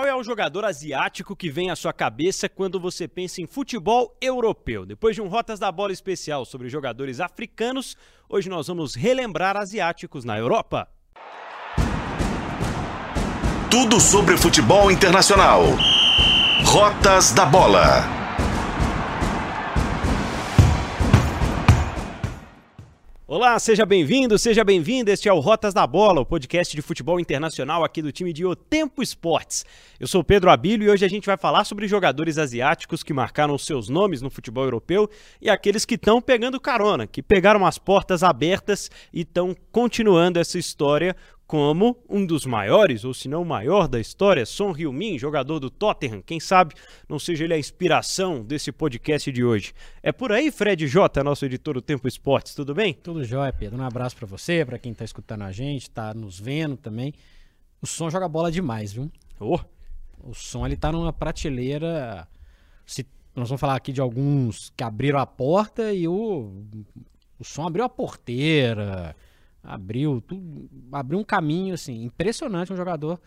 qual é o jogador asiático que vem à sua cabeça quando você pensa em futebol europeu? Depois de um Rotas da Bola especial sobre jogadores africanos, hoje nós vamos relembrar asiáticos na Europa. Tudo sobre futebol internacional. Rotas da Bola. Olá, seja bem-vindo, seja bem-vinda. Este é o Rotas da Bola, o podcast de futebol internacional aqui do time de O Tempo Esportes. Eu sou Pedro Abílio e hoje a gente vai falar sobre jogadores asiáticos que marcaram seus nomes no futebol europeu e aqueles que estão pegando carona, que pegaram as portas abertas e estão continuando essa história como um dos maiores, ou se não o maior da história, Son Heung-min, jogador do Tottenham. Quem sabe não seja ele a inspiração desse podcast de hoje. É por aí, Fred J, nosso editor do Tempo Esportes, tudo bem? Tudo jóia, Pedro. Um abraço para você, para quem tá escutando a gente, tá nos vendo também. O Som joga bola demais, viu? Oh. O Som, ele tá numa prateleira... Se, nós vamos falar aqui de alguns que abriram a porta e o, o Som abriu a porteira abriu, tudo, abriu um caminho assim impressionante um jogador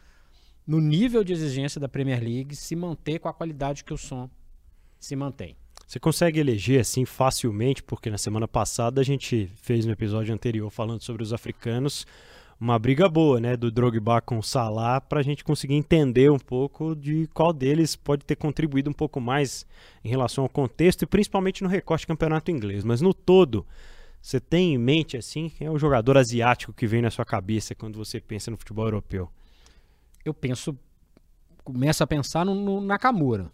no nível de exigência da Premier League se manter com a qualidade que o som se mantém. Você consegue eleger assim facilmente, porque na semana passada a gente fez no episódio anterior falando sobre os africanos, uma briga boa, né, do Drogba com o Salah, para a gente conseguir entender um pouco de qual deles pode ter contribuído um pouco mais em relação ao contexto e principalmente no recorte campeonato inglês. Mas no todo, você tem em mente assim quem é o jogador asiático que vem na sua cabeça quando você pensa no futebol europeu? Eu penso, começo a pensar no, no Nakamura.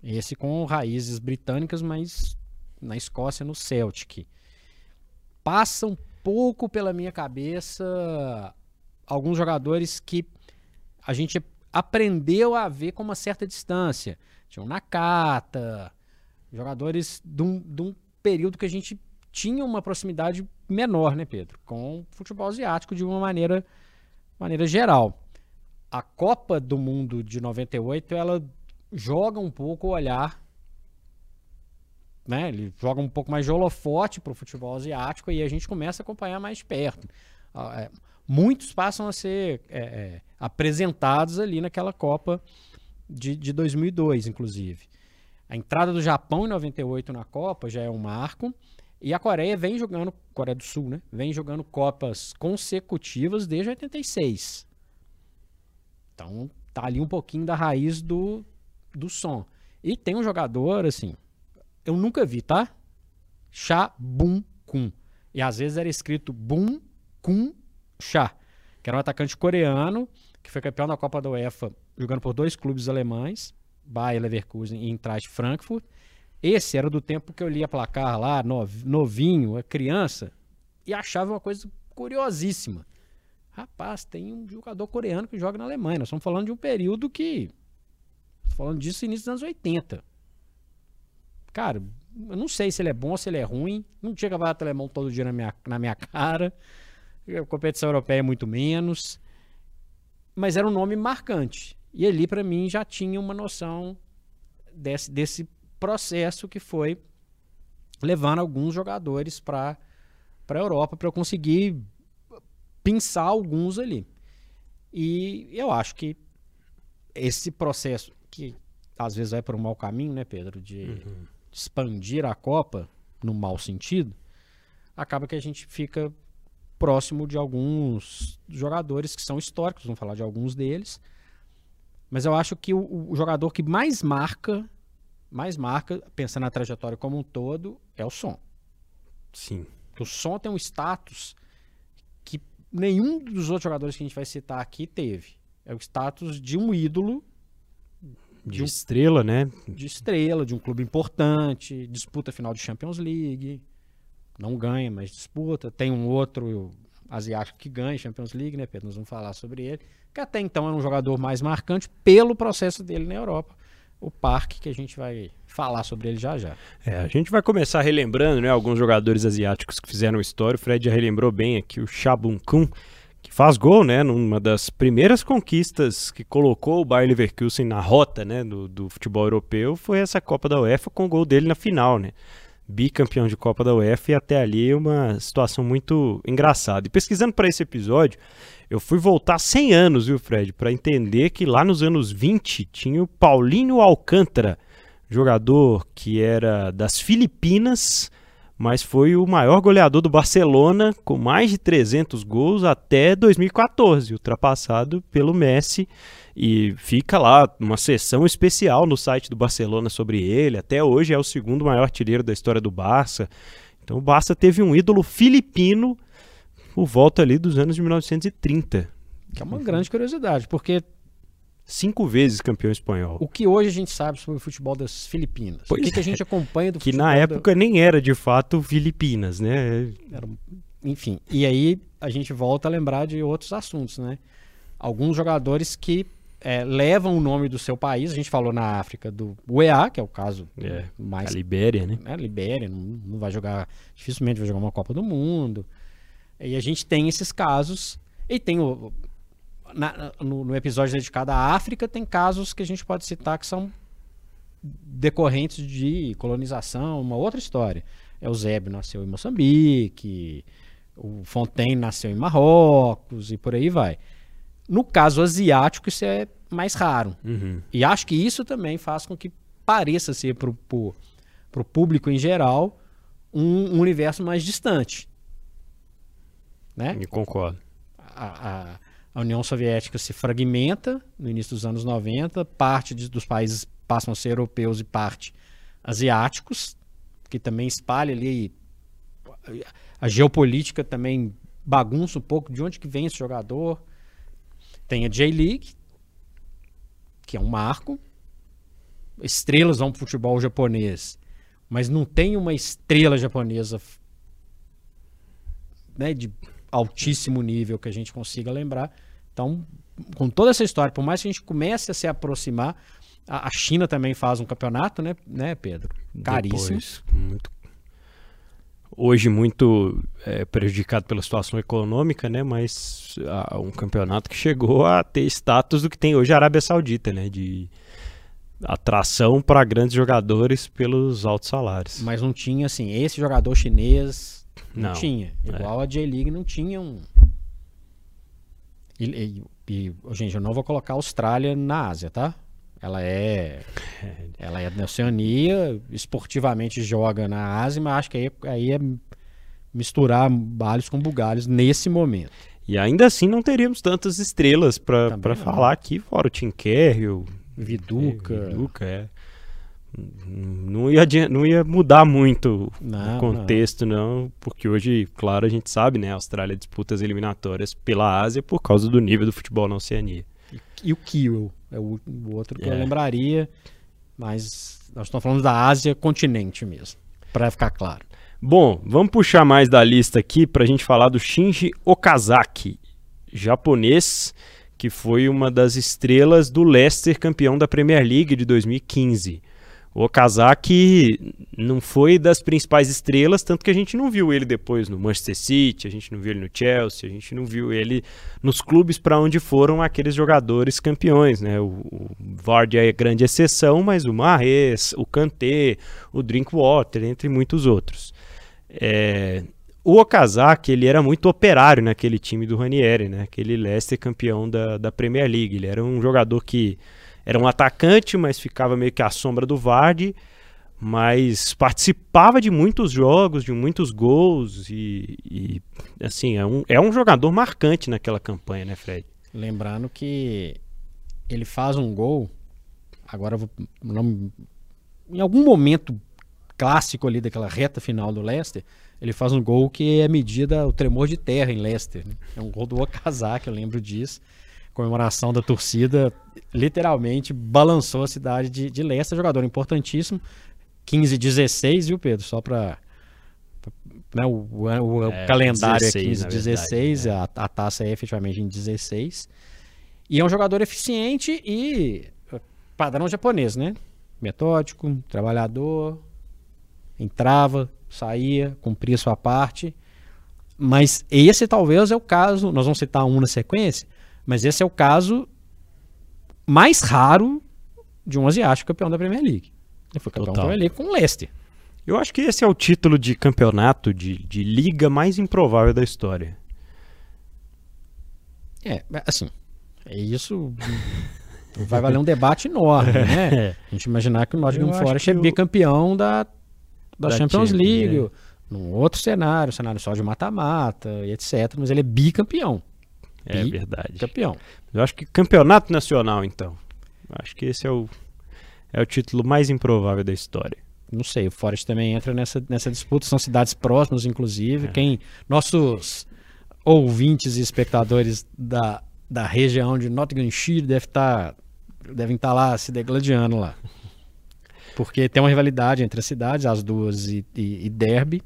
Esse com raízes britânicas, mas na Escócia no Celtic. Passa um pouco pela minha cabeça alguns jogadores que a gente aprendeu a ver com uma certa distância. Tinha o Nakata, jogadores de um, de um período que a gente tinha uma proximidade menor, né, Pedro, com o futebol asiático de uma maneira, maneira geral. A Copa do Mundo de 98, ela joga um pouco o olhar, né? Ele joga um pouco mais de holofote para o futebol asiático e a gente começa a acompanhar mais perto. Ah, é, muitos passam a ser é, é, apresentados ali naquela Copa de, de 2002, inclusive. A entrada do Japão em 98 na Copa já é um marco. E a Coreia vem jogando, Coreia do Sul, né? Vem jogando Copas consecutivas desde 86. Então, tá ali um pouquinho da raiz do, do som. E tem um jogador, assim, eu nunca vi, tá? Cha Bum Kun. E às vezes era escrito Bum Kun Cha, que era um atacante coreano que foi campeão da Copa da UEFA jogando por dois clubes alemães, Bayer Leverkusen e Eintracht Frankfurt. Esse era do tempo que eu lia placar lá, novinho, criança, e achava uma coisa curiosíssima. Rapaz, tem um jogador coreano que joga na Alemanha. Nós estamos falando de um período que. Falando disso início dos anos 80. Cara, eu não sei se ele é bom se ele é ruim. Não tinha campeonato alemão todo dia na minha, na minha cara. A competição europeia é muito menos. Mas era um nome marcante. E ali, para mim, já tinha uma noção desse, desse processo que foi levando alguns jogadores para a Europa para eu conseguir pensar alguns ali. E eu acho que esse processo, que às vezes vai para um mau caminho, né, Pedro, de uhum. expandir a Copa no mau sentido, acaba que a gente fica próximo de alguns jogadores que são históricos, vamos falar de alguns deles. Mas eu acho que o, o jogador que mais marca mais marca, pensando na trajetória como um todo, é o som. Sim. O som tem um status que nenhum dos outros jogadores que a gente vai citar aqui teve. É o status de um ídolo. De, de um, estrela, né? De estrela, de um clube importante, disputa final de Champions League. Não ganha, mas disputa. Tem um outro asiático que ganha Champions League, né, Pedro? Nós vamos falar sobre ele. Que até então era um jogador mais marcante pelo processo dele na Europa o parque que a gente vai falar sobre ele já já. É, a gente vai começar relembrando, né, alguns jogadores asiáticos que fizeram história. O Fred já relembrou bem aqui o Shabun Kun, que faz gol, né, numa das primeiras conquistas que colocou o Bayer Leverkusen na rota, né, do, do futebol europeu, foi essa Copa da UEFA com o gol dele na final, né. Bicampeão de Copa da UEFA e até ali uma situação muito engraçada. E pesquisando para esse episódio, eu fui voltar 100 anos, viu, Fred, para entender que lá nos anos 20 tinha o Paulinho Alcântara, jogador que era das Filipinas, mas foi o maior goleador do Barcelona, com mais de 300 gols até 2014, ultrapassado pelo Messi. E fica lá uma sessão especial no site do Barcelona sobre ele. Até hoje é o segundo maior artilheiro da história do Barça. Então o Barça teve um ídolo filipino por volta ali dos anos de 1930. Que é uma grande curiosidade, porque cinco vezes campeão espanhol. O que hoje a gente sabe sobre o futebol das Filipinas? Pois o que, que a é. gente acompanha do Que futebol na da- época nem era de fato Filipinas, né? Era enfim, e aí a gente volta a lembrar de outros assuntos, né? Alguns jogadores que é, levam o nome do seu país, a gente falou na África do UEA, que é o caso É, mais A Libéria, né? né, Libéria, não, não vai jogar, dificilmente vai jogar uma Copa do Mundo. E a gente tem esses casos, e tem o. na- no, no episódio dedicado à África, tem casos que a gente pode citar que são decorrentes de colonização, uma outra história. Eusébio nasceu em Moçambique, o Fontaine nasceu em Marrocos e por aí vai. No caso asiático, isso é mais raro. Uhum. E acho que isso também faz com que pareça ser para o público em geral um, um universo mais distante. Né? Eu concordo. A, a- a União Soviética se fragmenta no início dos anos 90, parte de- dos países passam a ser europeus e parte asiáticos, que também espalha ali. A geopolítica também bagunça um pouco de onde que vem esse jogador. Tem a J-League, que é um marco. Estrelas vão para o futebol japonês, mas não tem uma estrela japonesa né, de altíssimo nível que a gente consiga lembrar. Então, com toda essa história, por mais que a gente comece a se aproximar, a, a China também faz um campeonato, né, né Pedro? Caríssimo. Depois, muito- Hoje muito é, prejudicado pela situação econômica, né? Mas ah, um campeonato que chegou a ter status do que tem hoje a Arábia Saudita, né? De atração para grandes jogadores pelos altos salários. Mas não tinha, assim, esse jogador chinês não, Não, tinha. é. Igual a J-League não tinha um. E, e- e, gente, eu não vou colocar a Austrália na Ásia, tá? Ela é. Ela é da Oceania, esportivamente joga na Ásia, mas acho que aí, aí é misturar balhos com bugalhos nesse momento. E ainda assim não teríamos tantas estrelas para não. falar aqui, fora o Tim Kerry, o Viduca. É, Viduca, é. Não ia, não ia mudar muito Não, o contexto, não. porque hoje, claro, a gente sabe, né? A Austrália disputa as eliminatórias pela Ásia por causa do nível do futebol na Oceania. E o Kiel é o, o outro que eu É. lembraria, mas nós estamos falando da Ásia continente mesmo, para ficar claro. Bom, vamos puxar mais da lista aqui para a gente falar do Shinji Okazaki, japonês, que foi uma das estrelas do Leicester campeão da Premier League de 2015. O Okazaki não foi das principais estrelas, tanto que a gente não viu ele depois no Manchester City, a gente não viu ele no Chelsea, a gente não viu ele nos clubes para onde foram aqueles jogadores campeões, né? O, o Vardy é grande exceção, mas o Mahrez, o Kanté, o Drinkwater, entre muitos outros. É, o Okazaki, ele era muito operário naquele time do Ranieri, né? Aquele Leicester campeão da, da Premier League. Ele era um jogador que era um atacante, mas ficava meio que à sombra do Vardy, mas participava de muitos jogos, de muitos gols e, e, assim, é um, é um jogador marcante naquela campanha, né, Fred? Lembrando que ele faz um gol, agora vou, não- em algum momento clássico ali daquela reta final do Leicester, ele faz um gol que é medida o tremor de terra em Leicester. né? É um gol do Okazaki, eu lembro disso. Comemoração da torcida, literalmente balançou a cidade de, de Leicester, jogador importantíssimo. 15 16, viu, Pedro? Só para né, o, o- o É, calendário 16, é 15 na verdade, 16, né? a, a taça é efetivamente em 16. E é um jogador eficiente e padrão japonês, né? Metódico, trabalhador, entrava, saía, cumpria sua parte. Mas esse talvez é o caso, nós vamos citar um na sequência, mas esse é o caso mais raro de um asiático campeão da Premier League. Ele foi campeão Total. da Premier League com o Leicester. Eu acho que esse é o título de campeonato de, de liga mais improvável da história. É, assim, é isso vai valer um debate enorme, né? A gente imaginar que o Nottingham Forest é bicampeão da, da, Da Champions Champions, League, né? num outro cenário, cenário só de mata-mata e etc. Mas ele é bicampeão. É Bi- verdade. Campeão. Eu acho que campeonato nacional, então. Eu acho que esse é o, é o título mais improvável da história. Não sei, o Forest também entra nessa, nessa disputa. São cidades próximas, inclusive. É. Quem nossos ouvintes e espectadores da, da região de Nottinghamshire deve tá, devem estar lá se degladiando lá. Porque tem uma rivalidade entre as cidades, as duas e, e, e Derby.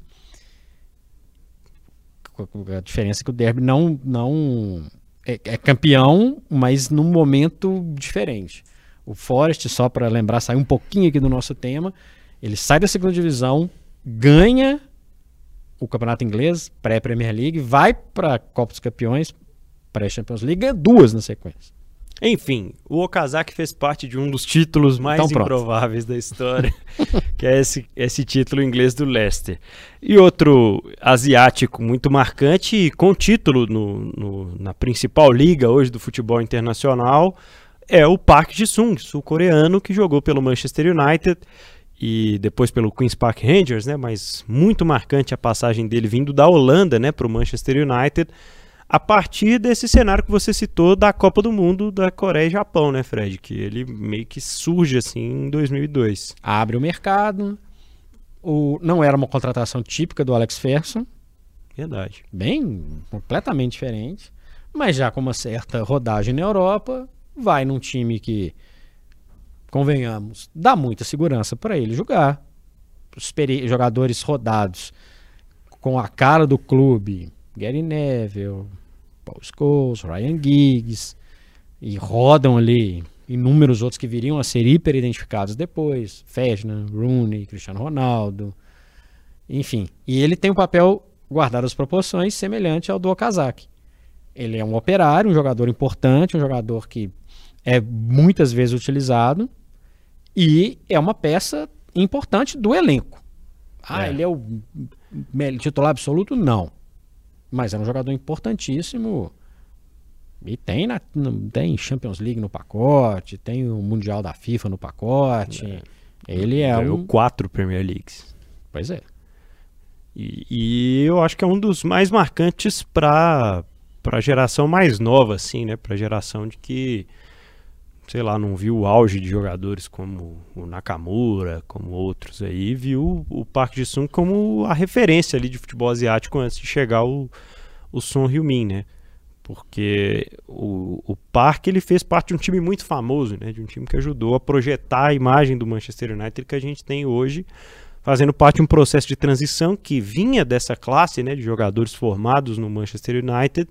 A diferença é que o Derby não, não é, é campeão, mas num momento diferente. O Forest, só para lembrar, sair um pouquinho aqui do nosso tema, ele sai da segunda divisão, ganha o campeonato inglês, pré-Premier League, vai para a Copa dos Campeões, pré-Champions League, ganha duas na sequência. Enfim, o Okazaki fez parte de um dos títulos mais Então improváveis da história, que é esse, esse título inglês do Leicester. E outro asiático muito marcante, e com título no, no- na principal liga hoje do futebol internacional, é o Park Ji-sung, sul-coreano, que jogou pelo Manchester United e depois pelo Queen's Park Rangers, né? Mas muito marcante a passagem dele vindo da Holanda, né, para o Manchester United, a partir desse cenário que você citou da Copa do Mundo da Coreia e Japão, né, Fred? Que ele meio que surge assim em 2002. Abre o mercado. O, não era uma contratação típica do Alex Ferguson, Verdade. bem completamente diferente, mas já com uma certa rodagem na Europa, vai num time que, convenhamos, dá muita segurança para ele jogar. Experi- jogadores rodados com a cara do clube, Gary Neville, Paul Scholes, Ryan Giggs, e rodam ali inúmeros outros que viriam a ser hiper identificados depois, Ferdinand, Rooney, Cristiano Ronaldo, enfim. E ele tem um papel guardado as proporções semelhante ao do Okazaki. Ele é um operário, um jogador importante, um jogador que é muitas vezes utilizado e é uma peça importante do elenco. Ah, É. ele é o titular absoluto? Não. Mas é um jogador importantíssimo. E tem, na, tem Champions League no pacote, tem o Mundial da FIFA no pacote. Ele é Ganhou um. quatro Premier Leagues. Pois é. E, e eu acho que é um dos mais marcantes para a geração mais nova, assim, né? Para a geração de que, sei lá, não viu o auge de jogadores como o Nakamura, como outros aí, viu o Park Ji-sung como a referência ali de futebol asiático antes de chegar o, o Son Heung-min, né? Porque o, o Park ele fez parte de um time muito famoso, né? De um time que ajudou a projetar a imagem do Manchester United que a gente tem hoje fazendo parte de um processo de transição que vinha dessa classe né, de jogadores formados no Manchester United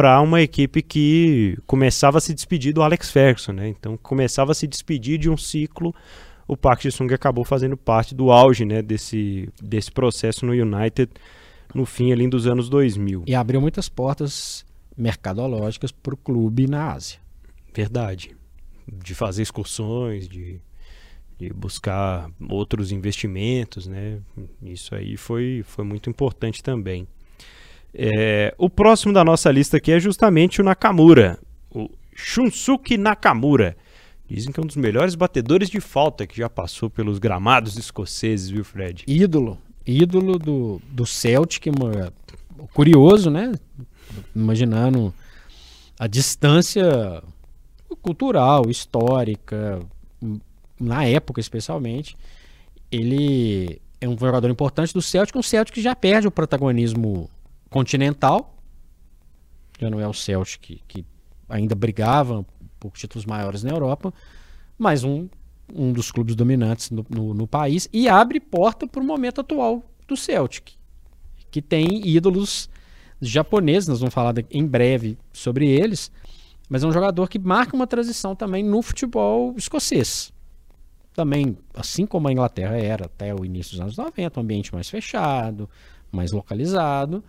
para uma equipe que começava a se despedir do Alex Ferguson. Né? Então começava a se despedir de um ciclo. O Park Ji-sung acabou fazendo parte do auge né, desse, desse processo no United no fim ali dos anos 2000. E abriu muitas portas mercadológicas para o clube na Ásia. Verdade. De fazer excursões, de, de buscar outros investimentos, né? Isso aí foi, foi muito importante também. É, o próximo da nossa lista aqui é justamente o Nakamura, o Shunsuke Nakamura. Dizem que é um dos melhores batedores de falta que já passou pelos gramados escoceses, viu, Fred? Ídolo. Ídolo do, do Celtic. curioso, né? Imaginando a distância cultural, histórica, na época especialmente. Ele é um jogador importante do Celtic, um Celtic que já perde o protagonismo continental. Já não é o Celtic que ainda brigava por títulos maiores na Europa, mas um, um dos clubes dominantes no, no- no país e abre porta para o momento atual do Celtic, que tem ídolos japoneses, nós vamos falar em breve sobre eles, mas é um jogador que marca uma transição também no futebol escocês. Também, assim como a Inglaterra era até o início dos anos 90, um ambiente mais fechado, mais localizado,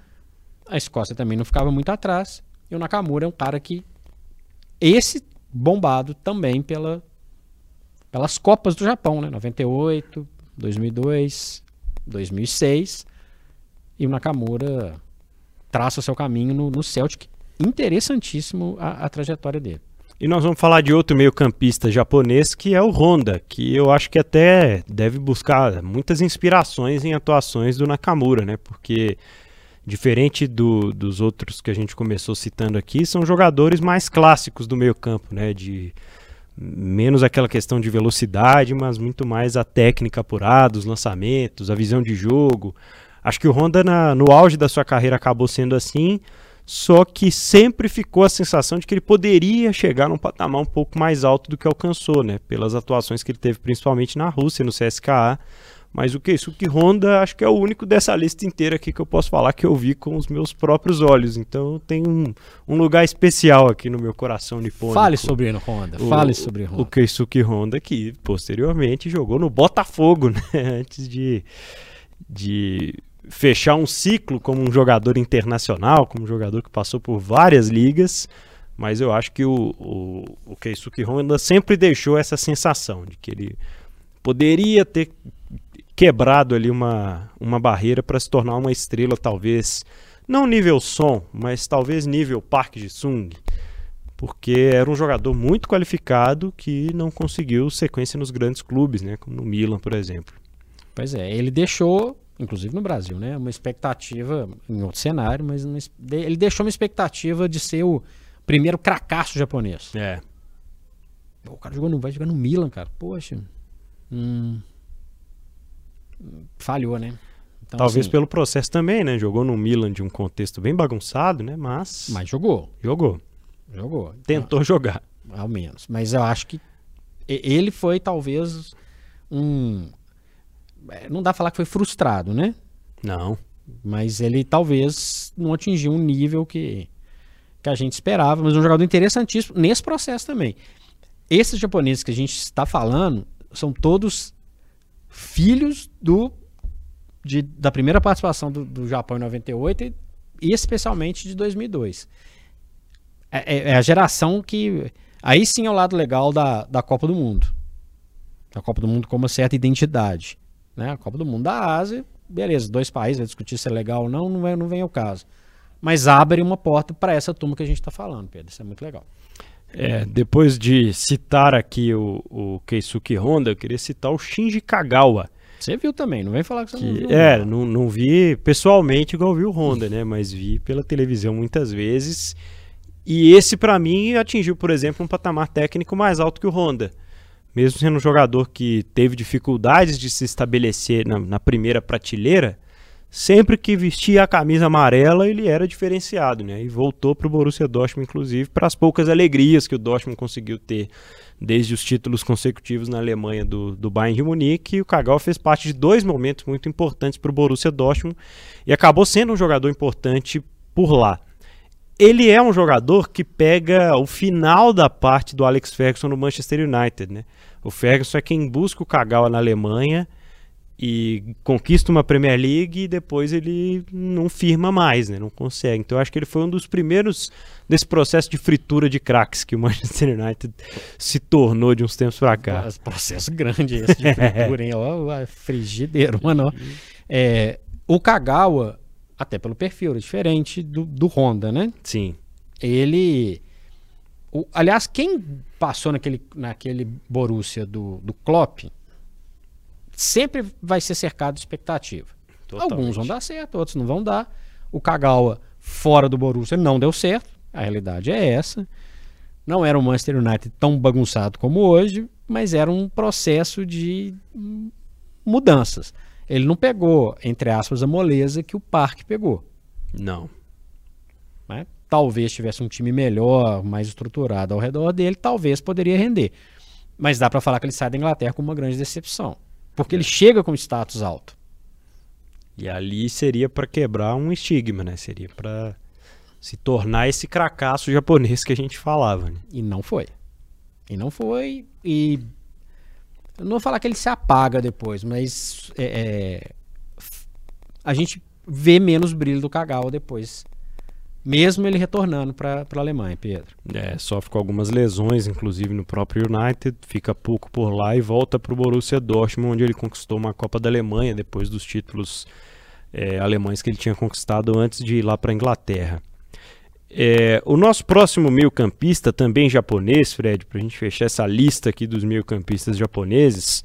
a Escócia também não ficava muito atrás, e o Nakamura é um cara que esse bombado também pela, pelas Copas do Japão, né? 98, 2002, 2006. E o Nakamura traça o seu caminho no, no Celtic. Interessantíssimo a, a trajetória dele. E nós vamos falar de outro meio-campista japonês que é o Honda, que eu acho que até deve buscar muitas inspirações em atuações do Nakamura, né? Porque diferente do, dos outros que a gente começou citando aqui, são jogadores mais clássicos do meio-campo, né? De menos aquela questão de velocidade, mas muito mais a técnica apurada, os lançamentos, a visão de jogo. Acho que o Honda na, no auge da sua carreira acabou sendo assim só que sempre ficou a sensação de que ele poderia chegar num patamar um pouco mais alto do que alcançou, né? Pelas atuações que ele teve principalmente na Rússia, no CSKA. Mas o Keisuke Honda acho que é o único dessa lista inteira aqui que eu posso falar que eu vi com os meus próprios olhos. Então tem um, um lugar especial aqui no meu coração nipônico. Fale sobre o Honda, o, fale sobre Honda. O Keisuke Honda que posteriormente jogou no Botafogo, né? Antes de, de fechar um ciclo como um jogador internacional, como um jogador que passou por várias ligas, mas eu acho que o, o, o Keisuke Honda sempre deixou essa sensação de que ele poderia ter quebrado ali uma, uma barreira para se tornar uma estrela, talvez, não nível som, mas talvez nível Park de Sung, porque era um jogador muito qualificado que não conseguiu sequência nos grandes clubes, né, como no Milan, por exemplo. Pois é, ele deixou inclusive no Brasil, né? Uma expectativa em outro cenário, mas ele deixou uma expectativa de ser o primeiro cracaço japonês. É. O cara jogou no, vai jogar no Milan, cara. Poxa. Hum, falhou, né? Então, Talvez assim, pelo processo também, né? Jogou no Milan de um contexto bem bagunçado, né? Mas. Mas jogou. Jogou. Jogou. Tentou ah, jogar. Ao menos. Mas eu acho que ele foi talvez um é, não dá pra falar que foi frustrado, né? Não. Mas ele talvez não atingiu um nível que, que a gente esperava, mas um jogador interessantíssimo nesse processo também. Esses japoneses que a gente está falando são todos filhos do de, da primeira participação do, do Japão em 98 e, e especialmente de 2002. É, é, é, a geração que. Aí sim é o lado legal da, da Copa do Mundo. A Copa do Mundo com uma certa identidade. Né? A Copa do Mundo da Ásia, beleza, dois países, vai discutir se é legal ou não, não vem, não vem ao caso. Mas abre uma porta para essa turma que a gente está falando, Pedro. Isso é muito legal. É, depois de citar aqui o, o Keisuke Honda, eu queria citar o Shinji Kagawa. Você viu também, não vem falar que você que, não viu. É, não, não vi pessoalmente igual vi o Honda, né? Mas vi pela televisão muitas vezes. E esse, para mim, atingiu, por exemplo, um patamar técnico mais alto que o Honda mesmo sendo um jogador que teve dificuldades de se estabelecer na, na, primeira prateleira, sempre que vestia a camisa amarela ele era diferenciado, né? E voltou para o Borussia Dortmund, inclusive, para as poucas alegrias que o Dortmund conseguiu ter desde os títulos consecutivos na Alemanha do, do Bayern de Munique. E o Kagawa fez parte de dois momentos muito importantes para o Borussia Dortmund e acabou sendo um jogador importante por lá ele é um jogador que pega o final da parte do Alex Ferguson no Manchester United, né? O Ferguson é quem busca o Kagawa na Alemanha e conquista uma Premier League e depois ele não firma mais, né? Não consegue. Então eu acho que ele foi um dos primeiros desse processo de fritura de craques que o Manchester United se tornou de uns tempos para cá. Processo grande esse de fritura, hein? Ó, frigideiro, mano. É, o Kagawa até pelo perfil, é diferente do, do Honda, né? Sim. Ele. O, aliás, quem passou naquele, naquele Borussia do, do Klopp sempre vai ser cercado de expectativa. Totalmente. Alguns vão dar certo, outros não vão dar. O Kagawa fora do Borussia não deu certo. A realidade é essa. Não era um Manchester United tão bagunçado como hoje, mas era um processo de mudanças. Ele não pegou, entre aspas, a moleza que o Parque pegou. Não. Né? Talvez tivesse um time melhor, mais estruturado ao redor dele, talvez poderia render. Mas dá para falar que ele sai da Inglaterra com uma grande decepção. Porque é. ele chega com status alto. E ali seria para quebrar um estigma, né? Seria para se tornar esse cracaço japonês que a gente falava. Né? E não foi. E não foi. E eu não vou falar que ele se apaga depois, mas é, é, a gente vê menos brilho do Kagawa depois mesmo ele retornando para a Alemanha, Pedro. É, sofre com algumas lesões, inclusive no próprio United, fica pouco por lá e volta para o Borussia Dortmund, onde ele conquistou uma Copa da Alemanha depois dos títulos é, alemães que ele tinha conquistado antes de ir lá para a Inglaterra. É, o nosso próximo meio-campista, também japonês, Fred, para a gente fechar essa lista aqui dos meio-campistas japoneses,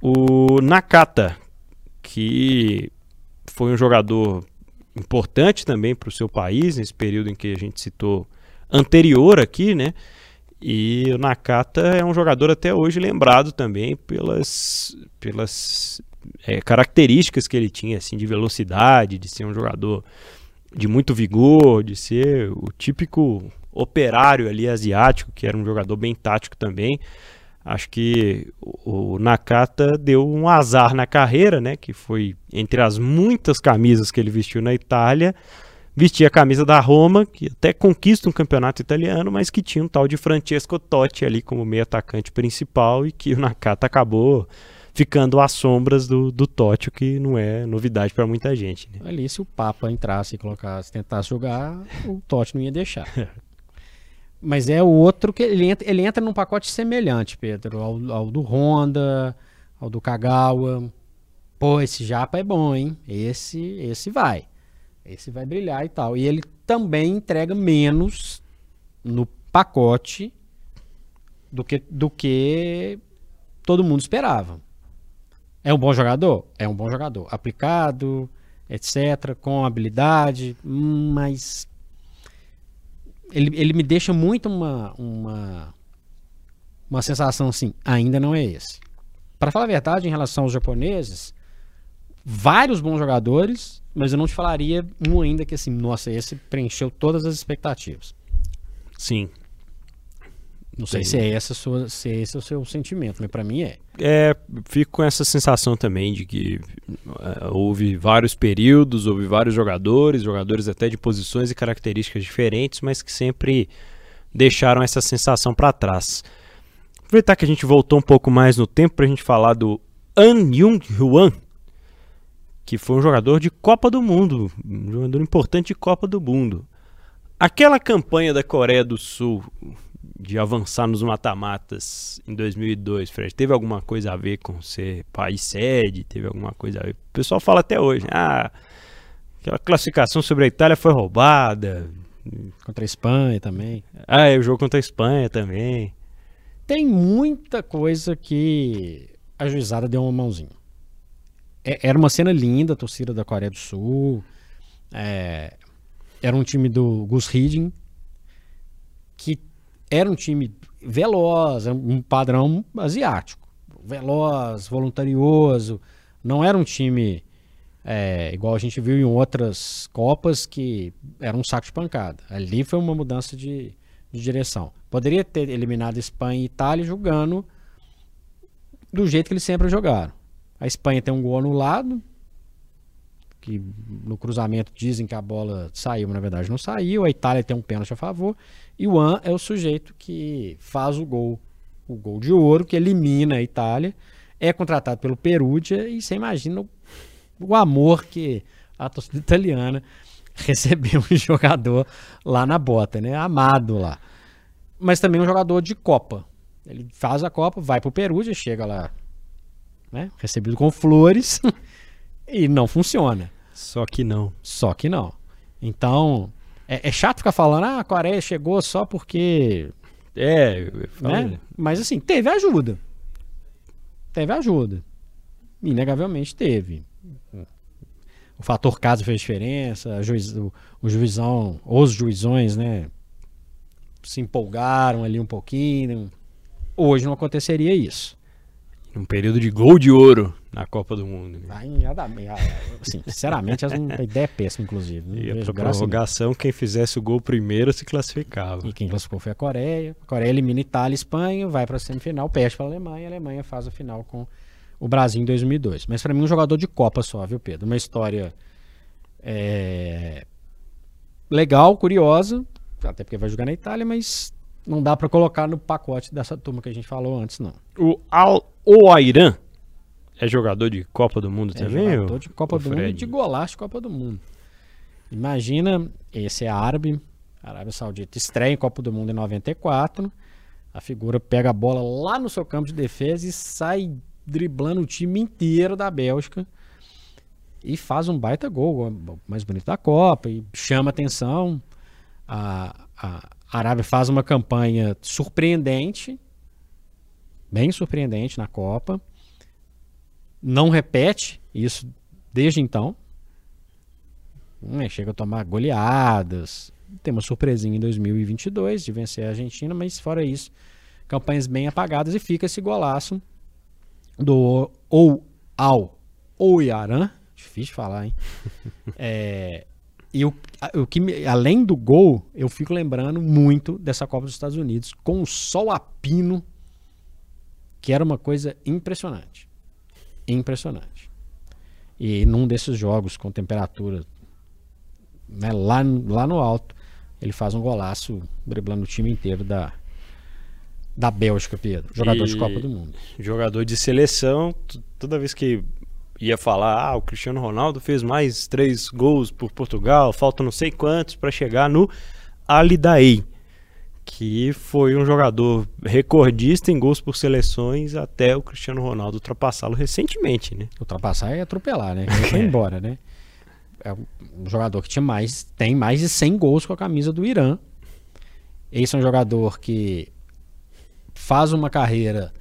o Nakata, que foi um jogador importante também para o seu país, nesse período em que a gente citou anterior aqui, né? E o Nakata é um jogador até hoje lembrado também pelas, pelas é, características que ele tinha, assim, de velocidade, de ser um jogador de muito vigor, de ser o típico operário ali asiático, que era um jogador bem tático também. Acho que o Nakata deu um azar na carreira, né? Que foi entre as muitas camisas que ele vestiu na Itália, vestia a camisa da Roma, que até conquista um campeonato italiano, mas que tinha um tal de Francesco Totti ali como meio atacante principal e que o Nakata acabou ficando às sombras do, do Totti, o que não é novidade para muita gente. Né? Ali, se o Papa entrasse e colocasse, tentasse jogar, o Totti não ia deixar. Mas é o outro que ele entra, ele entra num pacote semelhante, Pedro, ao, ao do Honda, ao do Kagawa. Pô, esse japa é bom, hein? Esse, esse vai. Esse vai brilhar e tal. E ele também entrega menos no pacote do que, do que todo mundo esperava. É um bom jogador? É um bom jogador. Aplicado, etc., com habilidade, mas ele, ele me deixa muito uma, uma, uma sensação assim, ainda não é esse. Para falar a verdade, em relação aos japoneses, vários bons jogadores, mas eu não te falaria um ainda que assim, nossa, esse preencheu todas as expectativas. Sim, não sei se é, essa sua, se é esse o seu sentimento, mas para mim é. É, fico com essa sensação também de que uh, houve vários períodos, houve vários jogadores, jogadores até de posições e características diferentes, mas que sempre deixaram essa sensação para trás. Aproveitar que a gente voltou um pouco mais no tempo para a gente falar do An Jung Hwan, que foi um jogador de Copa do Mundo, um jogador importante de Copa do Mundo. Aquela campanha da Coreia do Sul de avançar nos mata-matas em 2002, Fred? Teve alguma coisa a ver com ser país sede? Teve alguma coisa a ver? O pessoal fala até hoje, ah, aquela classificação sobre a Itália foi roubada. Contra a Espanha também. Ah, é o jogo contra a Espanha também. Tem muita coisa que a juizada deu uma mãozinha. É, era uma cena linda, a torcida da Coreia do Sul. É, era um time do Gus Hiddink, que era um time veloz, um padrão asiático. Veloz, voluntarioso. Não era um time é, igual a gente viu em outras Copas que era um saco de pancada. Ali foi uma mudança de, de direção. Poderia ter eliminado Espanha e Itália jogando do jeito que eles sempre jogaram. A Espanha tem um gol anulado, que no cruzamento dizem que a bola saiu, mas na verdade não saiu. A Itália tem um pênalti a favor. E o An é o sujeito que faz o gol, o gol de ouro, que elimina a Itália. É contratado pelo Perugia e você imagina o, o amor que a torcida italiana recebeu um jogador lá na bota, né? Amado lá. Mas também um jogador de Copa. Ele faz a Copa, vai pro Perugia, chega lá, né? Recebido com flores e não funciona. Só que não. Só que não. Então, é, é chato ficar falando, ah, a Coreia chegou só porque. É, né? Mas assim, teve ajuda. Teve ajuda. Inegavelmente teve. O fator casa fez diferença, juiz, o, o juizão, os juizões, né? Se empolgaram ali um pouquinho. Hoje não aconteceria isso. Um período de gol de ouro na Copa do Mundo. Ai, nada, assim, sinceramente, é uma ideia péssima, inclusive. E a prorrogação, quem fizesse o gol primeiro se classificava. E quem classificou foi a Coreia. A Coreia elimina Itália e Espanha, vai para a semifinal, perde para a Alemanha. A Alemanha faz a final com o Brasil em 2002. Mas para mim, um jogador de Copa só, viu, Pedro? Uma história é... legal, curiosa, até porque vai jogar na Itália, mas não dá para colocar no pacote dessa turma que a gente falou antes, não. O Al Oairan é jogador de Copa do Mundo é também? Jogador de Copa do Fred? Mundo e de golaço Copa do Mundo. Imagina, esse é árabe, Arábia Saudita estreia em Copa do Mundo em 94. A figura pega a bola lá no seu campo de defesa e sai driblando o time inteiro da Bélgica e faz um baita gol, o mais bonito da Copa, e chama atenção. A, a Arábia faz uma campanha surpreendente, bem surpreendente na Copa. Não repete isso desde então. Hum, chega a tomar goleadas. Tem uma surpresinha em 2022 de vencer a Argentina, mas fora isso, campanhas bem apagadas e fica esse golaço do ou ao ou Yaran, difícil de falar, hein? é, e o, o que me, além do gol, eu fico lembrando muito dessa Copa dos Estados Unidos com o sol a pino, que era uma coisa impressionante. Impressionante. E num desses jogos com temperatura né, lá, lá no alto, ele faz um golaço driblando o time inteiro da, da Bélgica, Pedro. Jogador e de Copa do Mundo. Jogador de seleção, toda vez que ia falar, ah, o Cristiano Ronaldo fez mais três gols por Portugal, faltam não sei quantos para chegar no Alidaei, que foi um jogador recordista em gols por seleções até o Cristiano Ronaldo ultrapassá-lo recentemente, né? Ultrapassar é atropelar, né? Ele foi embora, né? É um jogador que tinha mais, tem mais de 100 gols com a camisa do Irã. Esse é um jogador que faz uma carreira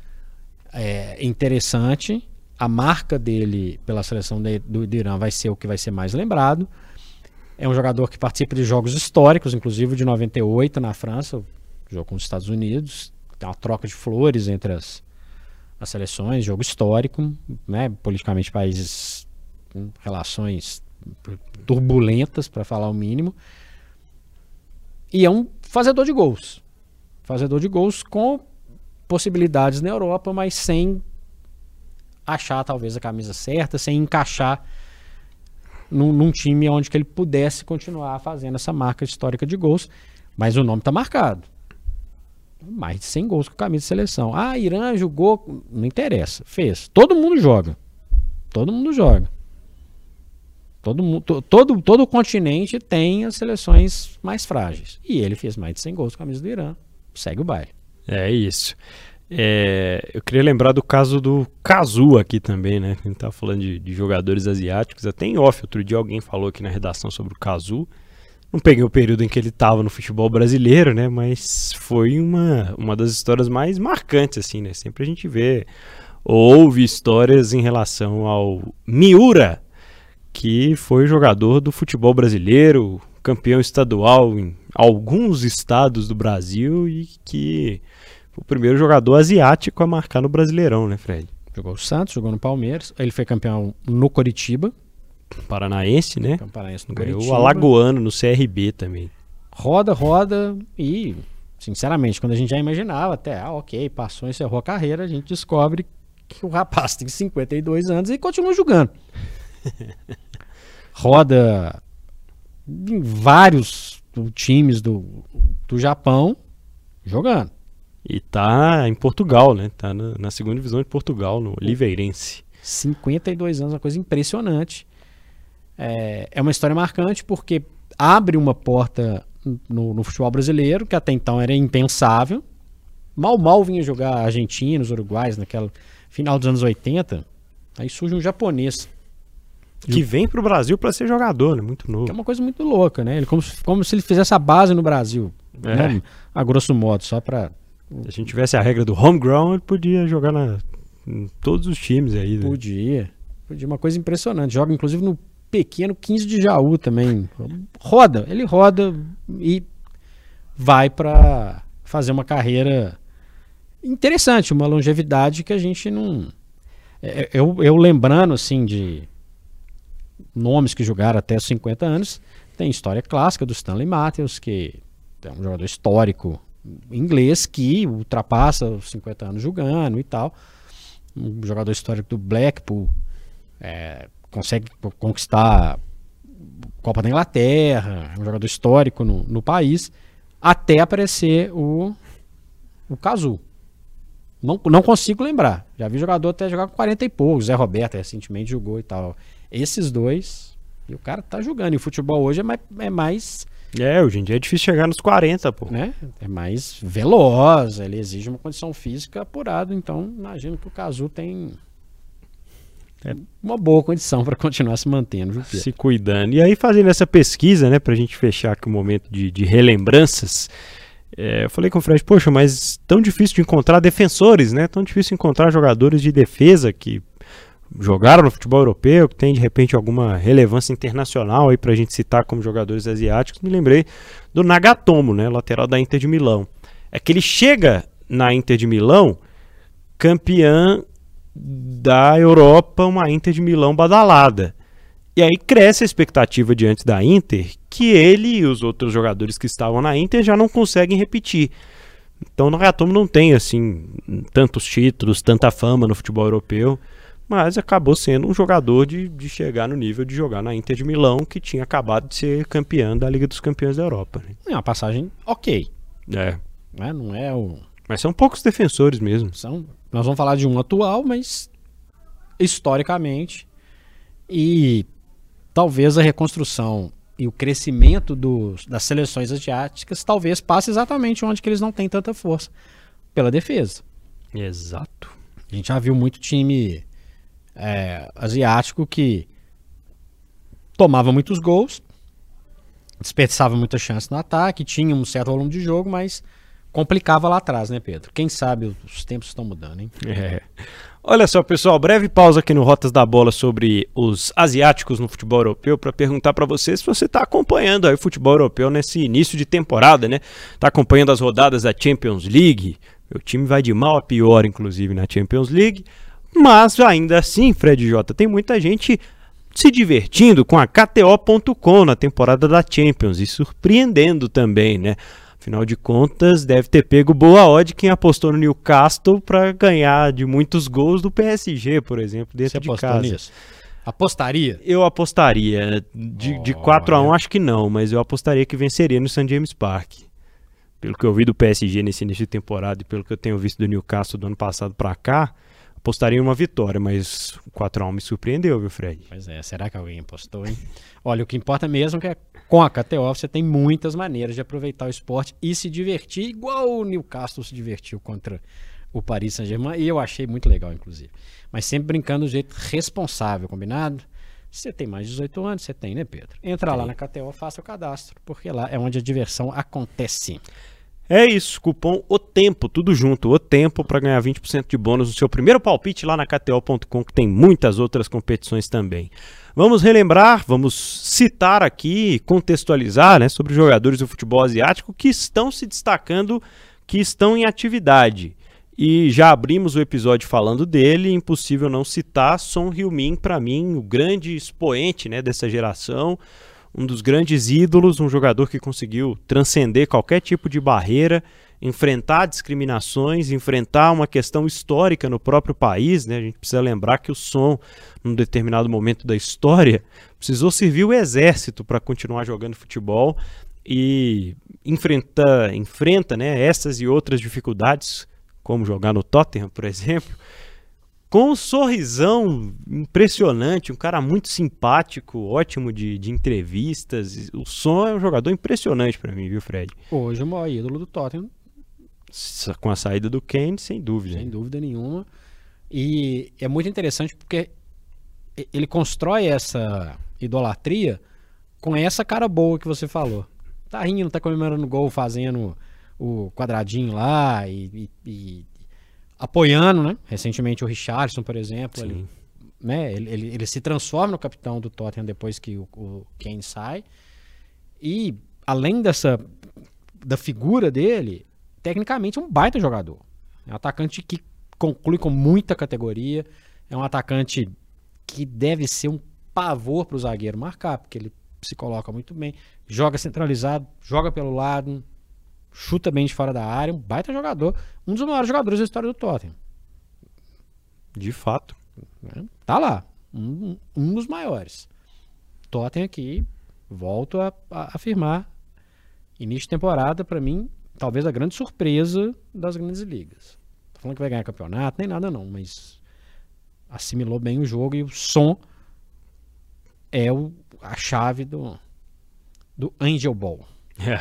é, interessante. A marca dele pela seleção de, do, do Irã vai ser o que vai ser mais lembrado. É um jogador que participa de jogos históricos, inclusive de 98 na França, jogo com os Estados Unidos. Tem uma troca de flores entre as, as seleções, jogo histórico, né? politicamente países com relações turbulentas, para falar o mínimo. E é um fazedor de gols. Fazedor de gols com possibilidades na Europa, mas sem achar talvez a camisa certa, sem encaixar num, num, time onde que ele pudesse continuar fazendo essa marca histórica de gols. Mas o nome está marcado. Mais de 100 gols com camisa de seleção. Ah, Irã jogou. Não interessa. Fez. Todo mundo joga. Todo mundo joga. Todo, todo, todo o continente tem as seleções mais frágeis. E ele fez mais de 100 gols com a camisa do Irã. Segue o baile. É isso. É, eu queria lembrar do caso do Kazu aqui também, né? A gente tá falando de, de, jogadores asiáticos. Até em off, outro dia alguém falou aqui na redação sobre o Kazu. Não peguei o período em que ele estava no futebol brasileiro, né? Mas foi uma, uma das histórias mais marcantes, assim, né? Sempre a gente vê, ouve histórias em relação ao Miura, que foi jogador do futebol brasileiro, campeão estadual em alguns estados do Brasil e que o primeiro jogador asiático a marcar no Brasileirão, né, Fred? Jogou o Santos, jogou no Palmeiras. Ele foi campeão no Coritiba. Paranaense, né? Campeão paranaense no Ganhou o Alagoano no CRB também. Roda, roda e, sinceramente, quando a gente já imaginava até, ah, ok, passou, encerrou a carreira, a gente descobre que o rapaz tem 52 anos e continua jogando. Roda em vários times do, do Japão jogando. E tá em Portugal, né? Tá na, na segunda divisão de Portugal, no Oliveirense. 52 anos, uma coisa impressionante. É, é uma história marcante porque abre uma porta no, no, futebol brasileiro, que até então era impensável. Mal, mal vinha jogar argentinos, uruguais, naquela final dos anos 80. Aí surge um japonês. Que vem pro Brasil para ser jogador, né? Muito novo. Que é uma coisa muito louca, né? Ele, como, como se ele fizesse a base no Brasil. É. Né? A grosso modo, só para a gente tivesse a regra do home ground, podia jogar na, em todos os times aí. Né? Podia. Podia, uma coisa impressionante. Joga inclusive no pequeno 15 de Jaú também. Roda, ele roda e vai para fazer uma carreira interessante, uma longevidade que a gente não. É, eu, eu lembrando assim de nomes que jogaram até 50 anos, tem história clássica do Stanley Matthews, que é um jogador histórico inglês que ultrapassa os 50 anos jogando e tal. Um jogador histórico do Blackpool é, consegue conquistar Copa da Inglaterra, um jogador histórico no, no país, até aparecer o, o Cazu. Não, não consigo lembrar. Já vi jogador até jogar com 40 e poucos. Zé Roberto recentemente jogou e tal. Esses dois E o cara tá jogando. E o futebol hoje é mais, é mais É, hoje em dia é difícil chegar nos 40, pô. né? É mais veloz, ele exige uma condição física apurada, então imagino que o Cazu tem É. uma boa condição para continuar se mantendo, viu, se cuidando. E aí, fazendo essa pesquisa, né, pra gente fechar aqui um momento de, de relembranças, é, eu falei com o Fred, poxa, mas tão difícil de encontrar defensores, né? Tão difícil encontrar jogadores de defesa que jogaram no futebol europeu, que tem de repente alguma relevância internacional aí pra gente citar como jogadores asiáticos. Me lembrei do Nagatomo, né, lateral da Inter de Milão. É que ele chega na Inter de Milão campeã da Europa, uma Inter de Milão badalada. E aí cresce a expectativa diante da Inter que ele e os outros jogadores que estavam na Inter já não conseguem repetir. Então o Nagatomo não tem assim tantos títulos, tanta fama no futebol europeu, mas acabou sendo um jogador de, de chegar no nível de jogar na Inter de Milão, que tinha acabado de ser campeã da Liga dos Campeões da Europa. né? É uma passagem ok, É, né? Não é o mas são poucos defensores mesmo. são nós vamos falar de um atual, mas historicamente e talvez a reconstrução e o crescimento dos, das seleções asiáticas talvez passe exatamente onde que eles não têm tanta força pela defesa. Exato. A gente já viu muito time é, asiático que tomava muitos gols, desperdiçava muita chance no ataque, tinha um certo volume de jogo, mas complicava lá atrás, né, Pedro? Quem sabe os tempos estão mudando, hein? É. Olha só, pessoal, breve pausa aqui no Rotas da Bola sobre os asiáticos no futebol europeu para perguntar para você se você está acompanhando aí o futebol europeu nesse início de temporada, né? Tá acompanhando as rodadas da Champions League. Meu time vai de mal a pior, inclusive, na Champions League. Mas ainda assim, Fred J, tem muita gente se divertindo com a KTO.com na temporada da Champions e surpreendendo também, né? Afinal de contas, deve ter pego boa odd quem apostou no Newcastle para ganhar de muitos gols do PSG, por exemplo, dentro Você de casa. nisso? Apostaria? Eu apostaria. De, de 4 a 1 acho que não, mas eu apostaria que venceria no St. James Park. Pelo que eu vi do PSG nesse início de temporada e pelo que eu tenho visto do Newcastle do ano passado para cá, apostaria em uma vitória, mas o 4 a 1 me surpreendeu, viu, Fred? Pois é, será que alguém apostou, hein? Olha, o que importa mesmo é que com a KTO você tem muitas maneiras de aproveitar o esporte e se divertir, igual o Newcastle se divertiu contra o Paris Saint-Germain, e eu achei muito legal, inclusive. Mas sempre brincando do jeito responsável, combinado? Você tem mais de 18 anos, você tem, né, Pedro? Entra lá na KTO, faça o cadastro, porque lá é onde a diversão acontece. É isso, cupom O Tempo, tudo junto, O Tempo, para ganhar 20% de bônus no seu primeiro palpite lá na KTO.com, que tem muitas outras competições também. Vamos relembrar, vamos citar aqui, contextualizar né, sobre jogadores do futebol asiático que estão se destacando, que estão em atividade. E já abrimos o episódio falando dele, impossível não citar Son Heung-min, para mim, o grande expoente né, dessa geração, um dos grandes ídolos, um jogador que conseguiu transcender qualquer tipo de barreira, enfrentar discriminações, enfrentar uma questão histórica no próprio país. Né? A gente precisa lembrar que o Som, num determinado momento da história, precisou servir o exército para continuar jogando futebol e enfrenta, enfrenta né, essas e outras dificuldades, como jogar no Tottenham, por exemplo, com um sorrisão impressionante, um cara muito simpático, ótimo de, de entrevistas. O Som é um jogador impressionante para mim, viu, Fred? Hoje o maior ídolo do Tottenham, Com a saída do Kane, sem dúvida. sem dúvida nenhuma. E é muito interessante porque ele constrói essa idolatria com essa cara boa que você falou. Tá rindo, tá comemorando o gol, fazendo o quadradinho lá e, e- e apoiando, né? Recentemente o Richardson, por exemplo, ele, né? Ele, ele- ele se transforma no capitão do Tottenham depois que o, o Kane sai. E além dessa da figura dele, tecnicamente é um baita jogador. É um atacante que conclui com muita categoria. É um atacante que deve ser um pavor para o zagueiro marcar, porque ele se coloca muito bem, joga centralizado, joga pelo lado, chuta bem de fora da área, um baita jogador, um dos maiores jogadores da história do Tottenham. De fato. né? Tá lá, um, um dos maiores. Tottenham aqui, volto a, a afirmar, início de temporada, para mim, talvez a grande surpresa das grandes ligas. Tô falando que vai ganhar campeonato, nem nada não, mas assimilou bem o jogo e o som é o, a chave do, do Angel Ball. É,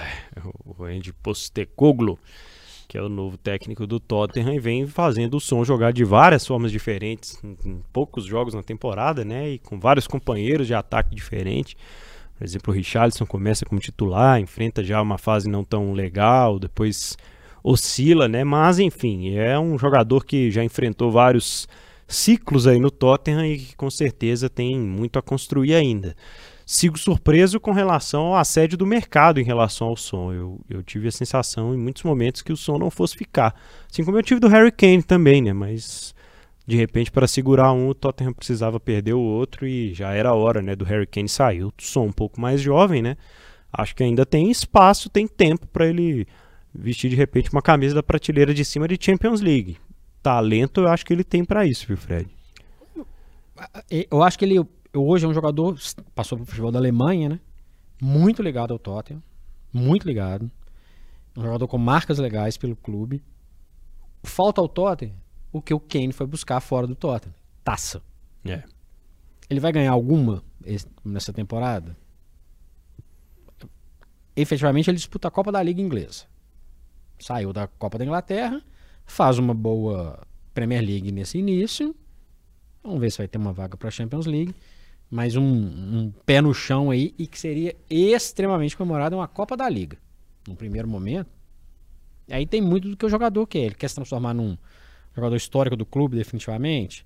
o Andy Postecoglou, que é o novo técnico do Tottenham, vem fazendo o som jogar de várias formas diferentes, em poucos jogos na temporada, né? E com vários companheiros de ataque diferentes. Por exemplo, o Richarlison começa como titular, enfrenta já uma fase não tão legal, depois oscila, né? Mas enfim, é um jogador que já enfrentou vários ciclos aí no Tottenham e que com certeza tem muito a construir ainda. Sigo surpreso com relação ao assédio do mercado em relação ao som. Eu, eu tive a sensação em muitos momentos que o som não fosse ficar. Assim como eu tive do Harry Kane também, né? Mas de repente para segurar um, o Tottenham precisava perder o outro e já era hora, né, do Harry Kane sair. O som um pouco mais jovem, né? Acho que ainda tem espaço, tem tempo para ele vestir de repente uma camisa da prateleira de cima de Champions League. Talento, eu acho que ele tem para isso, viu, Fred? Eu acho que ele hoje é um jogador, passou pro futebol da Alemanha, né? Muito ligado ao Tottenham, muito ligado. Um jogador com marcas legais pelo clube. Falta ao Tottenham o que o Kane foi buscar fora do Tottenham. Taça. É. Ele vai ganhar alguma nessa temporada? Efetivamente ele disputa a Copa da Liga Inglesa. Saiu da Copa da Inglaterra, faz uma boa Premier League nesse início. Vamos ver se vai ter uma vaga para a Champions League. Mas um, um, pé no chão aí e que seria extremamente comemorado uma Copa da Liga. No primeiro momento. Aí tem muito do que o jogador quer. Ele quer se transformar num jogador histórico do clube, definitivamente.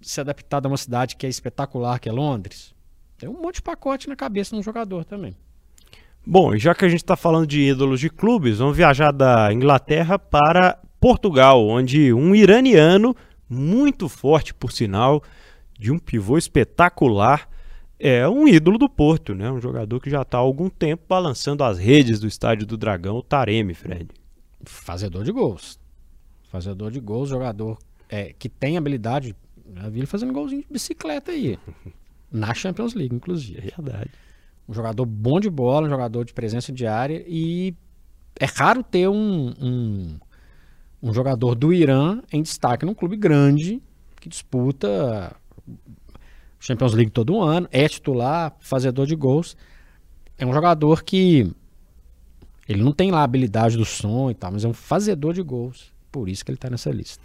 Se adaptar a uma cidade que é espetacular, que é Londres. Tem um monte de pacote na cabeça de um jogador também. Bom, já que a gente está falando de ídolos de clubes, vamos viajar da Inglaterra para Portugal, onde um iraniano, muito forte por sinal, de um pivô espetacular, é um ídolo do Porto, né? Um jogador que já está há algum tempo balançando as redes do Estádio do Dragão, o Taremi, Fred. Fazedor de gols. Fazedor de gols, jogador é, que tem habilidade. Já vi ele fazendo golzinho de bicicleta aí. Na Champions League, inclusive. É verdade. Um jogador bom de bola, um jogador de presença diária e é raro ter um, um, um jogador do Irã em destaque num clube grande que disputa Champions League todo ano, é titular, fazedor de gols. É um jogador que ele não tem lá a habilidade do som e tal, mas é um fazedor de gols. Por isso que ele está nessa lista.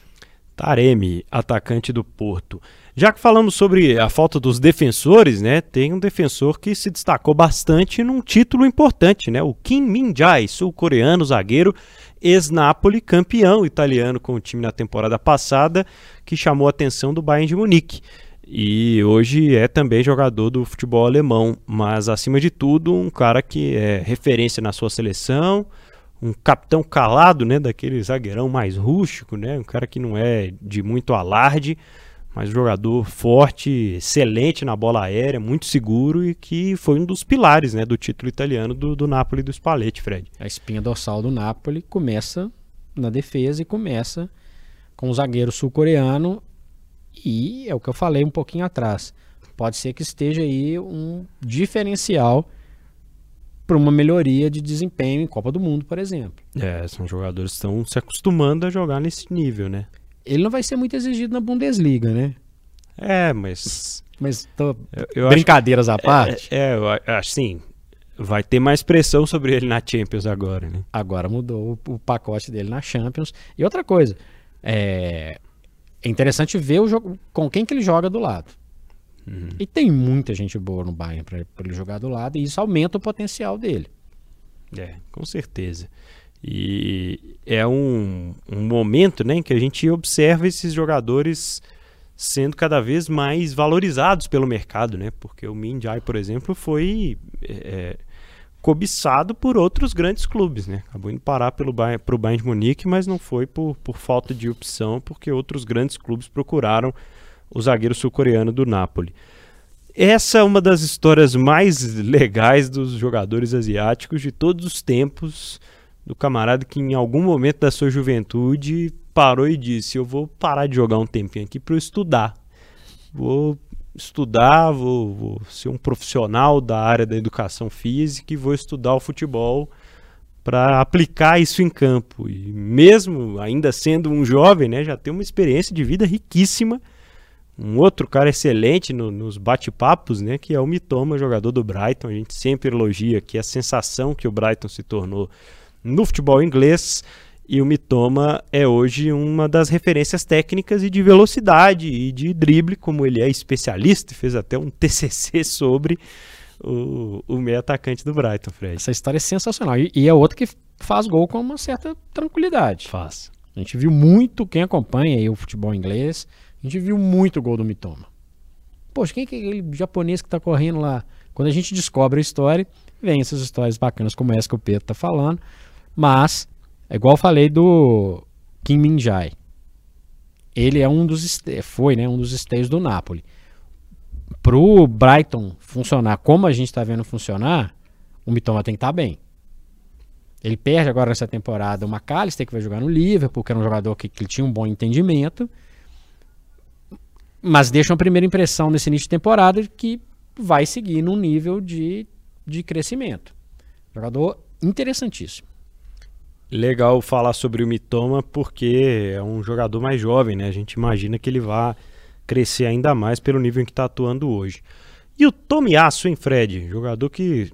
Taremi, atacante do Porto. Já que falamos sobre a falta dos defensores, né, tem um defensor que se destacou bastante num título importante, né, o Kim Min-jae, sul-coreano, zagueiro, ex-Napoli, campeão italiano com o time na temporada passada, que chamou a atenção do Bayern de Munique. E hoje é também jogador do futebol alemão, mas acima de tudo, um cara que é referência na sua seleção, um capitão calado, né, daquele zagueirão mais rústico, né, um cara que não é de muito alarde, mas um jogador forte, excelente na bola aérea, muito seguro e que foi um dos pilares, né, do título italiano do, do Napoli do Spalletti, Fred. A espinha dorsal do Napoli começa na defesa e começa com o zagueiro sul-coreano e é o que eu falei um pouquinho atrás. Pode ser que esteja aí um diferencial para uma melhoria de desempenho em Copa do Mundo, por exemplo. É, são jogadores que estão se acostumando a jogar nesse nível, né? Ele não vai ser muito exigido na Bundesliga, né? É, mas. Mas tô... eu, eu brincadeiras à parte. É, é, eu acho assim. Vai ter mais pressão sobre ele na Champions agora, né? Agora mudou o, o pacote dele na Champions. E outra coisa, é, é interessante ver o jogo, com quem que ele joga do lado. Uhum. E tem muita gente boa no Bayern para ele jogar do lado, e isso aumenta o potencial dele. É, com certeza. E é um, um momento né, em que a gente observa esses jogadores sendo cada vez mais valorizados pelo mercado, né? Porque o Min Jae, por exemplo, foi é, cobiçado por outros grandes clubes, né? Acabou indo parar pelo Bayern, pro Bayern de Munique, mas não foi por, por falta de opção, porque outros grandes clubes procuraram o zagueiro sul-coreano do Napoli. Essa é uma das histórias mais legais dos jogadores asiáticos de todos os tempos, do camarada que em algum momento da sua juventude parou e disse: "Eu vou parar de jogar um tempinho aqui para estudar. Vou estudar, vou, vou, ser um profissional da área da educação física e vou estudar o futebol para aplicar isso em campo. E mesmo ainda sendo um jovem, né, já tem uma experiência de vida riquíssima, um outro cara excelente no, nos bate-papos, né, que é o Mitoma, jogador do Brighton. A gente sempre elogia aqui a sensação que o Brighton se tornou no futebol inglês. E o Mitoma é hoje uma das referências técnicas e de velocidade e de drible, como ele é especialista, fez até um TCC sobre o, o meio atacante do Brighton, Fred. Essa história é sensacional. E, e é outro que faz gol com uma certa tranquilidade. Faz. A gente viu muito, quem acompanha o futebol inglês, a gente viu muito gol do Mitoma. Poxa, quem é aquele japonês que tá correndo lá? Quando a gente descobre a história, vem essas histórias bacanas como essa que o Pedro tá falando. Mas, é igual eu falei do Kim Min-jae. Ele é um dos foi, né, um dos esteios do Napoli. Pro Brighton funcionar como a gente está vendo funcionar, o Mitoma tem que estar tá bem. Ele perde agora nessa temporada o McAllister, que vai jogar no Liverpool, que era um jogador que, que tinha um bom entendimento. Mas deixa uma primeira impressão nesse início de temporada que vai seguir num nível de, de crescimento. Jogador interessantíssimo. Legal falar sobre o Mitoma porque é um jogador mais jovem, né? A gente imagina que ele vai crescer ainda mais pelo nível em que está atuando hoje. E o Tomiasso, hein, Fred? Jogador que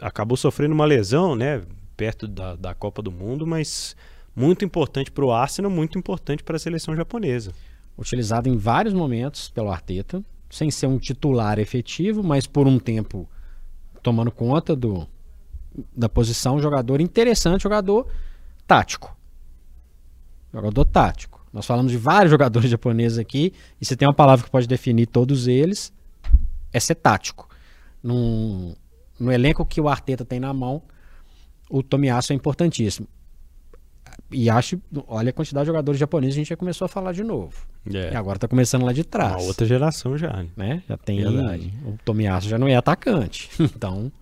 acabou sofrendo uma lesão, né? perto da, da Copa do Mundo, mas muito importante para o Arsenal, muito importante para a seleção japonesa. Utilizado em vários momentos pelo Arteta, sem ser um titular efetivo, mas por um tempo tomando conta do, da posição, jogador interessante, jogador tático. Jogador tático. Nós falamos de vários jogadores japoneses aqui, e se tem uma palavra que pode definir todos eles, é ser tático. Num, no elenco que o Arteta tem na mão, o Tomiasso é importantíssimo. E acho, olha a quantidade de jogadores japoneses, a gente já começou a falar de novo. É. E agora tá começando lá de trás. Uma outra geração já. Né? Já tem. Verdade. O Tomiasso já não é atacante. Então.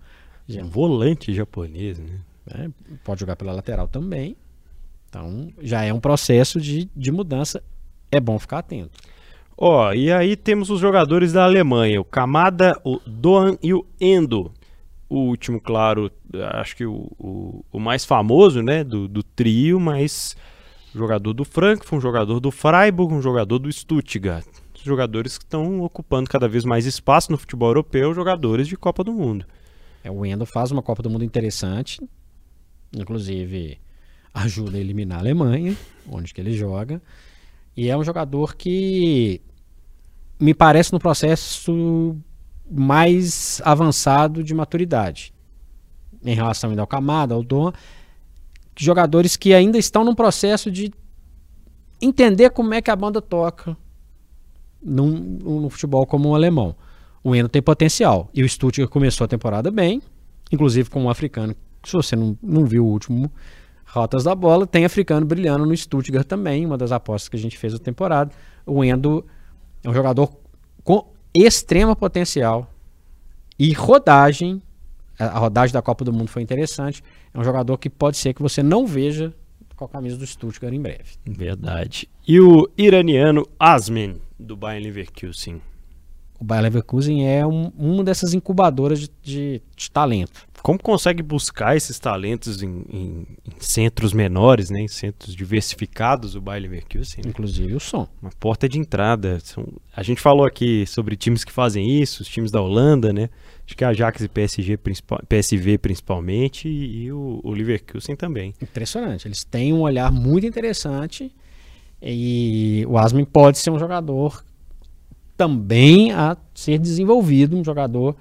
Um volante japonês, né? É, pode jogar pela lateral também. Então, já é um processo de, de mudança. É bom ficar atento. Ó, oh, e aí temos os jogadores da Alemanha, o Kamada, o Doan e o Endo o último, claro, acho que o, o, o mais famoso né, do, do, trio, mas jogador do Frankfurt, um jogador do Freiburg, um jogador do Stuttgart. Jogadores que estão ocupando cada vez mais espaço no futebol europeu, jogadores de Copa do Mundo. É, o Endo faz uma Copa do Mundo interessante, inclusive ajuda a eliminar a Alemanha, onde que ele joga. E é um jogador que me parece no processo mais avançado de maturidade em relação ainda ao Camada, ao Dom, jogadores que ainda estão num processo de entender como é que a banda toca num, no futebol como um alemão. O Eno tem potencial. E o Stuttgart começou a temporada bem, inclusive com um africano. Se você não, não viu o último Rotas da Bola, tem africano brilhando no Stuttgart também, uma das apostas que a gente fez na temporada. O Endo é um jogador com extrema potencial e rodagem. A rodagem da Copa do Mundo foi interessante. É um jogador que pode ser que você não veja com a camisa do Stuttgart em breve. Verdade. E o iraniano Asmin, do Bayern Leverkusen? O Bayern Leverkusen é um, uma dessas incubadoras de, de, de talento. Como consegue buscar esses talentos em, em, em, centros menores, né, em centros diversificados, o Bayer Leverkusen? Né? Inclusive o som. Uma porta de entrada. São, a gente falou aqui sobre times que fazem isso, os times da Holanda, né? Acho que a Ajax e PSG, principal, PSV principalmente, e, e o, o Leverkusen também. Impressionante. Eles têm um olhar muito interessante e o Asmin pode ser um jogador também a ser desenvolvido, um jogador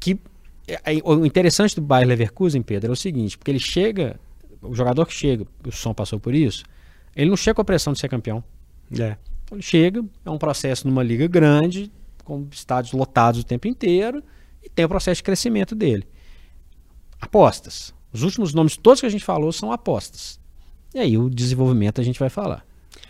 que é, é, o interessante do Bayer Leverkusen, Pedro, é o seguinte, porque ele chega, o jogador que chega, o som passou por isso, ele não chega com a pressão de ser campeão. É. Ele chega, é um processo numa liga grande, com estádios lotados o tempo inteiro, e tem o processo de crescimento dele. Apostas. Os últimos nomes todos que a gente falou são apostas. E aí o desenvolvimento a gente vai falar.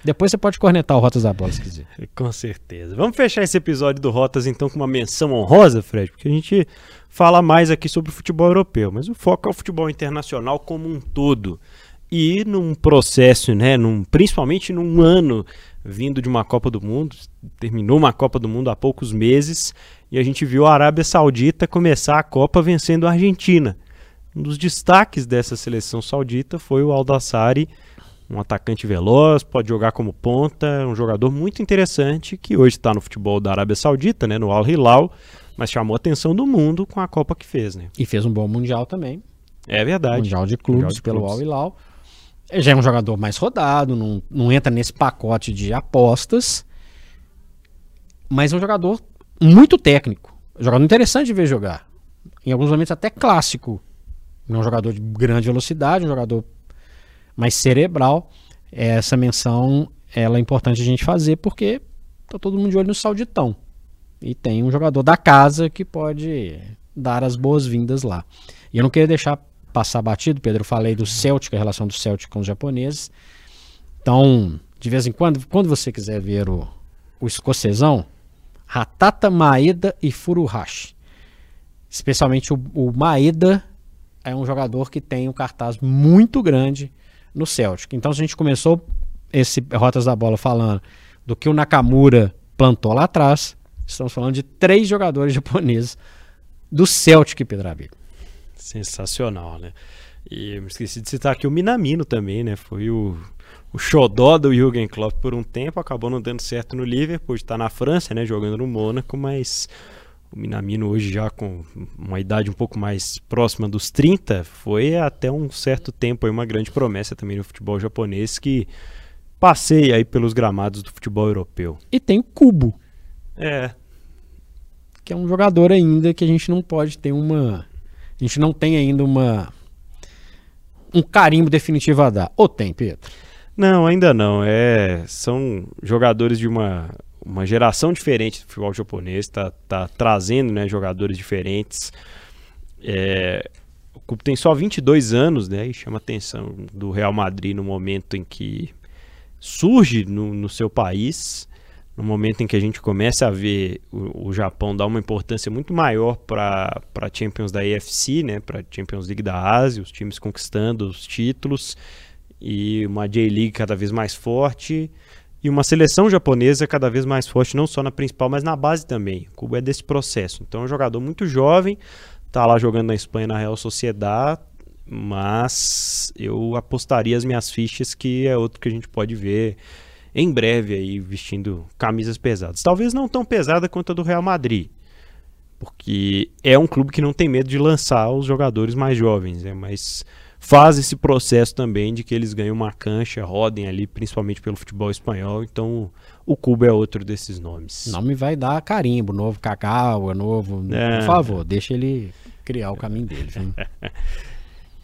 Depois você pode cornetar o Rotas da Bola se quiser. Com certeza. Vamos fechar esse episódio do Rotas então com uma menção honrosa, Fred, porque a gente fala mais aqui sobre o futebol europeu, mas o foco é o futebol internacional como um todo. E num processo, né, num, principalmente num ano vindo de uma Copa do Mundo, terminou uma Copa do Mundo há poucos meses, e a gente viu a Arábia Saudita começar a Copa vencendo a Argentina. Um dos destaques dessa seleção saudita foi o Aldassari um atacante veloz, pode jogar como ponta, um jogador muito interessante que hoje está no futebol da Arábia Saudita, né, no Al Hilal, mas chamou a atenção do mundo com a Copa que fez, né? E fez um bom mundial também. É verdade. Mundial de clubes Mundial de pelo clubes. Al Hilal. Ele já é um jogador mais rodado, não, não entra nesse pacote de apostas, mas é um jogador muito técnico. Um jogador interessante de ver jogar. Em alguns momentos até clássico. É um jogador de grande velocidade, um jogador mais cerebral. Essa menção ela é importante a gente fazer porque tá todo mundo de olho no Sauditão. E tem um jogador da casa que pode dar as boas-vindas lá. E eu não queria deixar passar batido, Pedro. Eu falei do Celtic, a relação do Celtic com os japoneses. Então, de vez em quando, quando você quiser ver o, o escocesão, Hatata, Maeda e Furuhashi. Especialmente o, o Maeda é um jogador que tem um cartaz muito grande no Celtic. Então, a gente começou esse Rotas da Bola falando do que o Nakamura plantou lá atrás, estamos falando de três jogadores japoneses do Celtic, Pedro Abelho. Sensacional, né? E eu esqueci de citar aqui o Minamino também, né? Foi o, o xodó do Jürgen Klopp por um tempo, acabou não dando certo no Liverpool, está na França, né? Jogando no Mônaco, mas o Minamino hoje já com uma idade um pouco mais próxima dos 30, foi até um certo tempo uma grande promessa também no futebol japonês que passeia aí pelos gramados do futebol europeu. E tem o Kubo, É, que é um jogador ainda que a gente não pode ter uma. A gente não tem ainda uma. Um carimbo definitivo a dar. Ou tem, Pedro? Não, ainda não. É, são jogadores de uma, uma geração diferente do futebol japonês, tá, tá trazendo né, jogadores diferentes. É, o clube tem só 22 anos, né? E chama a atenção do Real Madrid no momento em que surge no, no seu país, no momento em que a gente começa a ver o, o Japão dar uma importância muito maior para Champions da EFC, né? Para Champions League da Ásia, os times conquistando os títulos e uma J-League cada vez mais forte e uma seleção japonesa cada vez mais forte, não só na principal, mas na base também. O Cuba é desse processo. Então é um jogador muito jovem, tá lá jogando na Espanha na Real Sociedad, mas eu apostaria as minhas fichas que é outro que a gente pode ver em breve aí vestindo camisas pesadas. Talvez não tão pesada quanto a do Real Madrid, porque é um clube que não tem medo de lançar os jogadores mais jovens, né? mas faz esse processo também de que eles ganhem uma cancha, rodem ali, principalmente pelo futebol espanhol. Então, o Cuba é outro desses nomes. O nome vai dar carimbo, novo Cacau, novo. É. Por favor, deixa ele criar o caminho dele. Hein?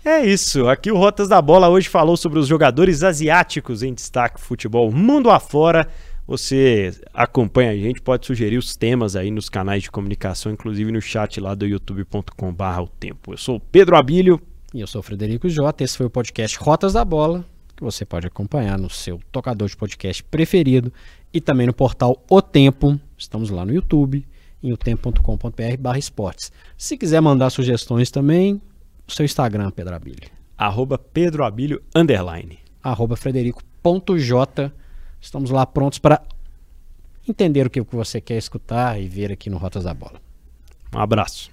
É isso. Aqui o Rotas da Bola hoje falou sobre os jogadores asiáticos em destaque futebol mundo afora. Você acompanha a gente, pode sugerir os temas aí nos canais de comunicação, inclusive no chat lá do youtube.com/barra o tempo. Eu sou o Pedro Abílio. E eu sou o Frederico Jota. Esse foi o podcast Rotas da Bola, que você pode acompanhar no seu tocador de podcast preferido e também no portal O Tempo. Estamos lá no YouTube, em otempo.com.br barra esportes. Se quiser mandar sugestões também, o seu Instagram, Pedro Abílio. Arroba Pedro Abílio, underline. arroba frederico.j. Estamos lá prontos para entender o que você quer escutar e ver aqui no Rotas da Bola. Um abraço.